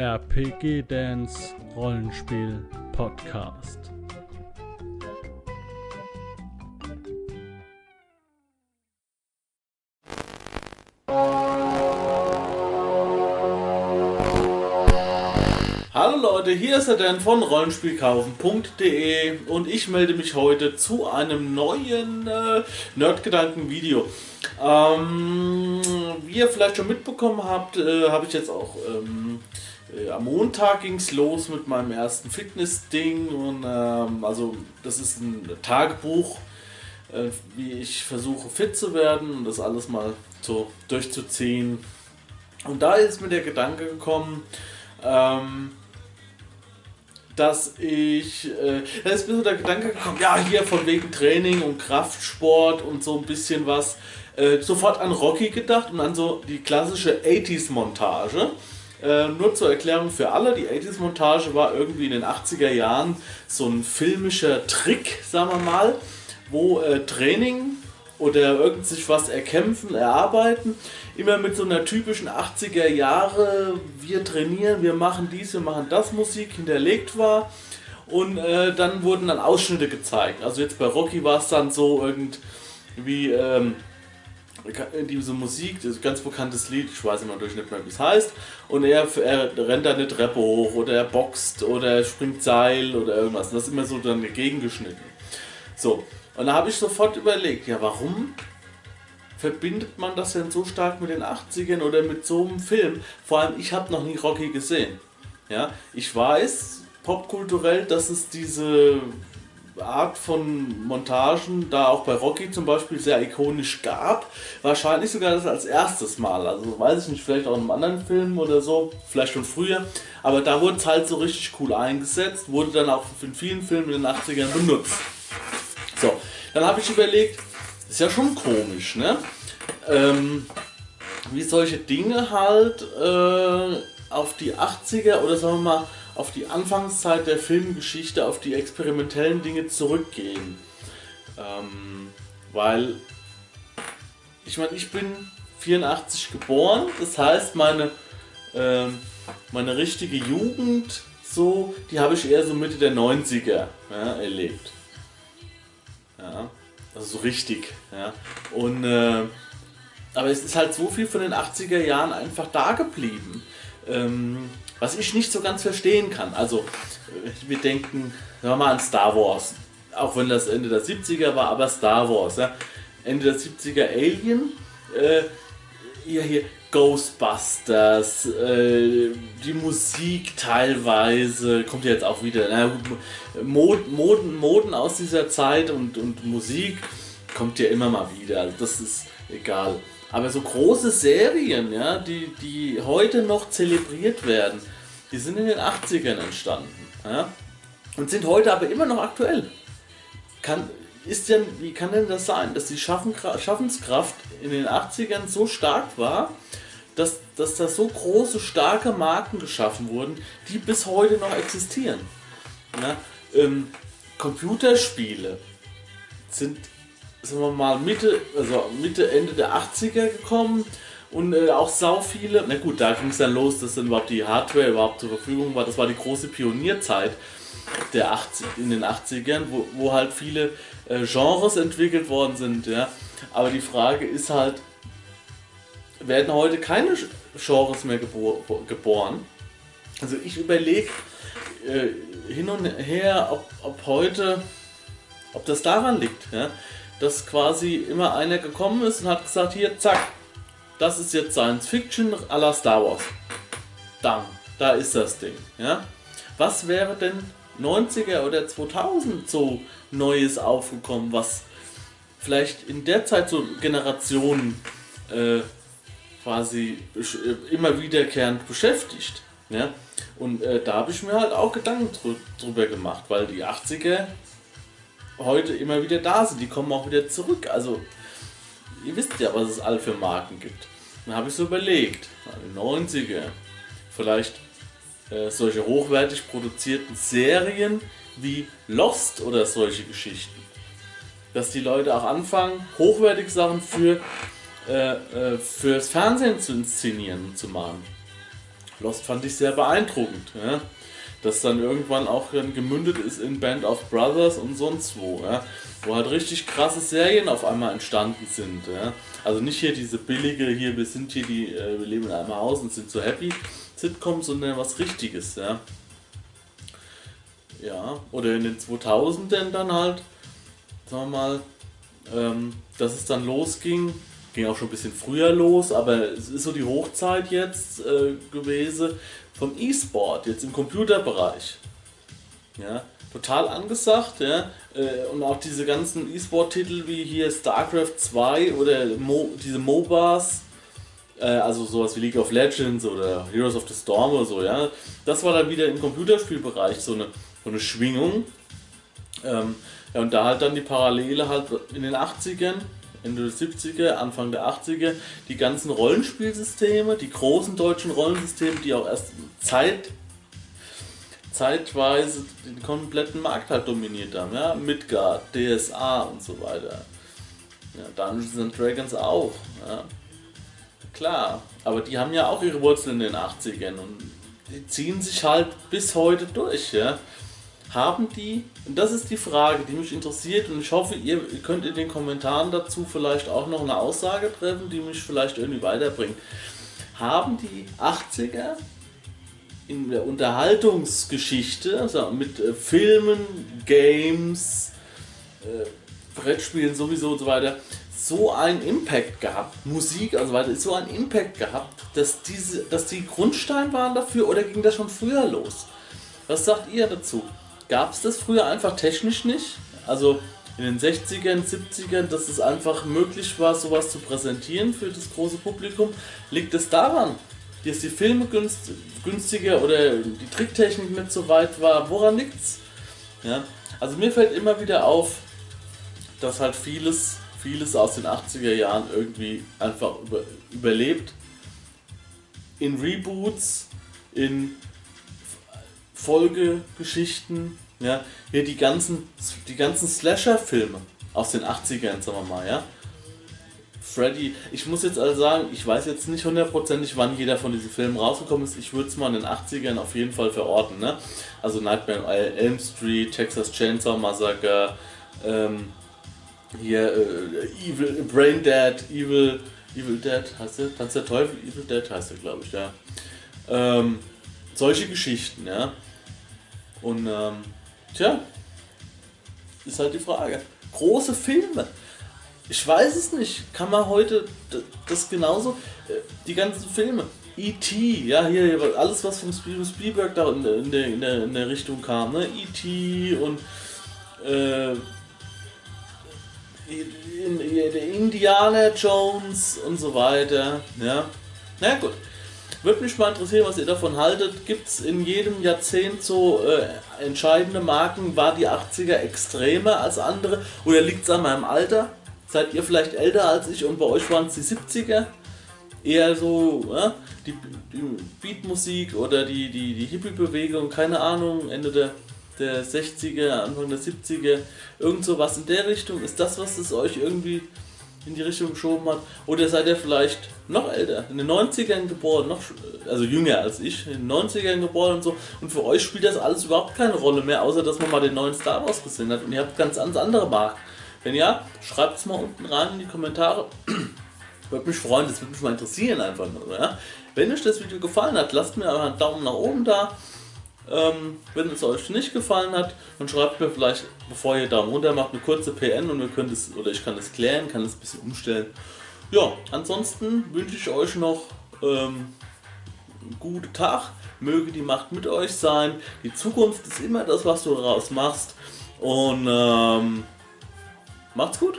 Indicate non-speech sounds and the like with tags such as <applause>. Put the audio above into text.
RPG Dance Rollenspiel Podcast. Hallo Leute, hier ist der Dan von Rollenspielkaufen.de und ich melde mich heute zu einem neuen äh, Nerdgedanken-Video. Ähm, wie ihr vielleicht schon mitbekommen habt, äh, habe ich jetzt auch ähm, äh, am Montag ging es los mit meinem ersten Fitness-Ding und ähm, also das ist ein Tagebuch, äh, wie ich versuche fit zu werden und das alles mal so durchzuziehen. Und da ist mir der Gedanke gekommen, ähm, dass ich, äh, da ist mir so der Gedanke gekommen, ja, hier von wegen Training und Kraftsport und so ein bisschen was, äh, sofort an Rocky gedacht und an so die klassische 80s-Montage. Äh, nur zur Erklärung für alle, die 80s-Montage war irgendwie in den 80er Jahren so ein filmischer Trick, sagen wir mal, wo äh, Training oder irgend sich was erkämpfen, erarbeiten, immer mit so einer typischen 80er Jahre, wir trainieren, wir machen dies, wir machen das Musik hinterlegt war. Und äh, dann wurden dann Ausschnitte gezeigt. Also jetzt bei Rocky war es dann so irgendwie ähm, diese Musik, das ganz bekanntes Lied, ich weiß immer durch nicht mehr, wie es heißt. Und er, er rennt da eine Treppe hoch oder er boxt oder er springt Seil oder irgendwas. Und das ist immer so dann gegengeschnitten. So, und da habe ich sofort überlegt, ja, warum verbindet man das denn so stark mit den 80ern oder mit so einem Film? Vor allem, ich habe noch nie Rocky gesehen. Ja, ich weiß popkulturell, dass es diese Art von Montagen da auch bei Rocky zum Beispiel sehr ikonisch gab. Wahrscheinlich sogar das als erstes Mal. Also weiß ich nicht, vielleicht auch in einem anderen Film oder so, vielleicht schon früher. Aber da wurde es halt so richtig cool eingesetzt, wurde dann auch in vielen Filmen in den 80ern benutzt. So, dann habe ich überlegt, ist ja schon komisch, ne? Ähm, wie solche Dinge halt äh, auf die 80er oder sagen wir mal auf die Anfangszeit der Filmgeschichte, auf die experimentellen Dinge zurückgehen. Ähm, weil, ich meine, ich bin 84 geboren, das heißt, meine, äh, meine richtige Jugend, so, die habe ich eher so Mitte der 90er ja, erlebt. Ja, also so richtig. Ja. Und, äh, aber es ist halt so viel von den 80er Jahren einfach da geblieben. Ähm, was ich nicht so ganz verstehen kann. Also, wir denken, sagen mal an Star Wars. Auch wenn das Ende der 70er war, aber Star Wars. Ja. Ende der 70er Alien. Äh, hier, hier Ghostbusters, äh, die Musik teilweise, kommt ja jetzt auch wieder, na, Mod, Moden, Moden aus dieser Zeit und, und Musik kommt ja immer mal wieder, also das ist egal. Aber so große Serien, ja, die, die heute noch zelebriert werden, die sind in den 80ern entstanden. Ja, und sind heute aber immer noch aktuell. Kann, ist denn, wie kann denn das sein, dass die Schaffenskraft in den 80ern so stark war, dass, dass da so große, starke Marken geschaffen wurden, die bis heute noch existieren? Ja, ähm, Computerspiele sind sagen wir mal, Mitte, also Mitte, Ende der 80er gekommen und äh, auch sau viele, na gut, da ging es dann los, dass dann überhaupt die Hardware überhaupt zur Verfügung war. Das war die große Pionierzeit der 80, in den 80ern, wo, wo halt viele äh, Genres entwickelt worden sind, ja. Aber die Frage ist halt, werden heute keine Genres mehr gebor geboren? Also ich überlege äh, hin und her, ob, ob heute, ob das daran liegt, ja dass quasi immer einer gekommen ist und hat gesagt, hier, zack, das ist jetzt Science Fiction à la Star Wars. Dann, da ist das Ding. Ja? Was wäre denn 90er oder 2000 so Neues aufgekommen, was vielleicht in der Zeit so Generationen äh, quasi äh, immer wiederkehrend beschäftigt. Ja? Und äh, da habe ich mir halt auch Gedanken drüber gemacht, weil die 80er heute immer wieder da sind. Die kommen auch wieder zurück. Also, ihr wisst ja, was es all für Marken gibt. Dann habe ich so überlegt, die 90er, vielleicht äh, solche hochwertig produzierten Serien wie Lost oder solche Geschichten. Dass die Leute auch anfangen, hochwertige Sachen für, äh, äh, fürs Fernsehen zu inszenieren und zu machen. Lost fand ich sehr beeindruckend. Ja? Das dann irgendwann auch gemündet ist in Band of Brothers und sonst wo. Ja? Wo halt richtig krasse Serien auf einmal entstanden sind. Ja? Also nicht hier diese billige, hier wir sind hier die, äh, wir leben in einem Haus und sind so happy Sitcoms, sondern was Richtiges. Ja? Ja, oder in den 2000ern dann halt, sagen wir mal, ähm, dass es dann losging, ging auch schon ein bisschen früher los, aber es ist so die Hochzeit jetzt äh, gewesen vom E-Sport, jetzt im Computerbereich. Ja, total angesagt, ja. Äh, und auch diese ganzen E-Sport-Titel wie hier StarCraft 2 oder Mo diese MOBAs, äh, also sowas wie League of Legends oder Heroes of the Storm oder so, ja. Das war dann wieder im Computerspielbereich so eine, so eine Schwingung. Ähm, ja, und da halt dann die Parallele halt in den 80ern, Ende der 70er, Anfang der 80er, die ganzen Rollenspielsysteme, die großen deutschen Rollensysteme, die auch erst Zeit, zeitweise den kompletten Markt halt dominiert haben. Ja? Midgard, DSA und so weiter. Ja, Dungeons and Dragons auch. Ja? Klar, aber die haben ja auch ihre Wurzeln in den 80ern und die ziehen sich halt bis heute durch. Ja? Haben die, und das ist die Frage, die mich interessiert und ich hoffe, ihr könnt in den Kommentaren dazu vielleicht auch noch eine Aussage treffen, die mich vielleicht irgendwie weiterbringt. Haben die 80er in der Unterhaltungsgeschichte, also mit äh, Filmen, Games, äh, Brettspielen sowieso und so weiter, so einen Impact gehabt, Musik also weiter, so einen Impact gehabt, dass diese, dass die Grundstein waren dafür oder ging das schon früher los? Was sagt ihr dazu? Gab es das früher einfach technisch nicht? Also in den 60ern, 70ern, dass es einfach möglich war, sowas zu präsentieren für das große Publikum? Liegt es daran, dass die Filme günstiger oder die Tricktechnik nicht so weit war? Woran liegt's? Ja? Also mir fällt immer wieder auf, dass halt vieles, vieles aus den 80er Jahren irgendwie einfach über, überlebt. In Reboots, in Folgegeschichten, ja, hier die ganzen, die ganzen Slasher-Filme aus den 80ern, sagen wir mal, ja. Freddy, ich muss jetzt also sagen, ich weiß jetzt nicht hundertprozentig, wann jeder von diesen Filmen rausgekommen ist. Ich würde es mal in den 80ern auf jeden Fall verorten, ne? Also Nightmare on Elm Street, Texas Chainsaw Massacre, ähm, hier äh, Evil, Brain Dead, Evil, Evil Dead, heißt der? Tanz der Teufel, Evil Dead heißt der, glaube ich, ja. Ähm, solche Geschichten, ja. Und ähm, tja, ist halt die Frage. Große Filme. Ich weiß es nicht. Kann man heute das genauso? Äh, die ganzen Filme. E.T., ja, hier, alles was von Spielberg da in der, in der, in der, in der Richtung kam, ne? E.T. und äh, in, in, Indiana Jones und so weiter, ja. Na gut. Würde mich mal interessieren, was ihr davon haltet. Gibt es in jedem Jahrzehnt so äh, entscheidende Marken? War die 80er extremer als andere? Oder liegt es an meinem Alter? Seid ihr vielleicht älter als ich und bei euch waren es die 70er? Eher so ja, die, die Beatmusik oder die, die, die Hippie-Bewegung, keine Ahnung, Ende der, der 60er, Anfang der 70er, irgend so was in der Richtung. Ist das, was es euch irgendwie in die Richtung geschoben hat. Oder seid ihr vielleicht noch älter, in den 90ern geboren, noch, also jünger als ich, in den 90ern geboren und so. Und für euch spielt das alles überhaupt keine Rolle mehr, außer dass man mal den neuen Star Wars gesehen hat und ihr habt ganz andere Marken. Wenn ja, schreibt es mal unten rein in die Kommentare. <clears throat> Würde mich freuen, das würde mich mal interessieren einfach nur. Ja? Wenn euch das Video gefallen hat, lasst mir einen Daumen nach oben da. Ähm, wenn es euch nicht gefallen hat, dann schreibt mir vielleicht, bevor ihr Daumen runter macht, eine kurze PN und wir können das, oder ich kann das klären, kann das ein bisschen umstellen. Ja, ansonsten wünsche ich euch noch ähm, einen guten Tag. Möge die Macht mit euch sein. Die Zukunft ist immer das, was du daraus machst. Und ähm, macht's gut.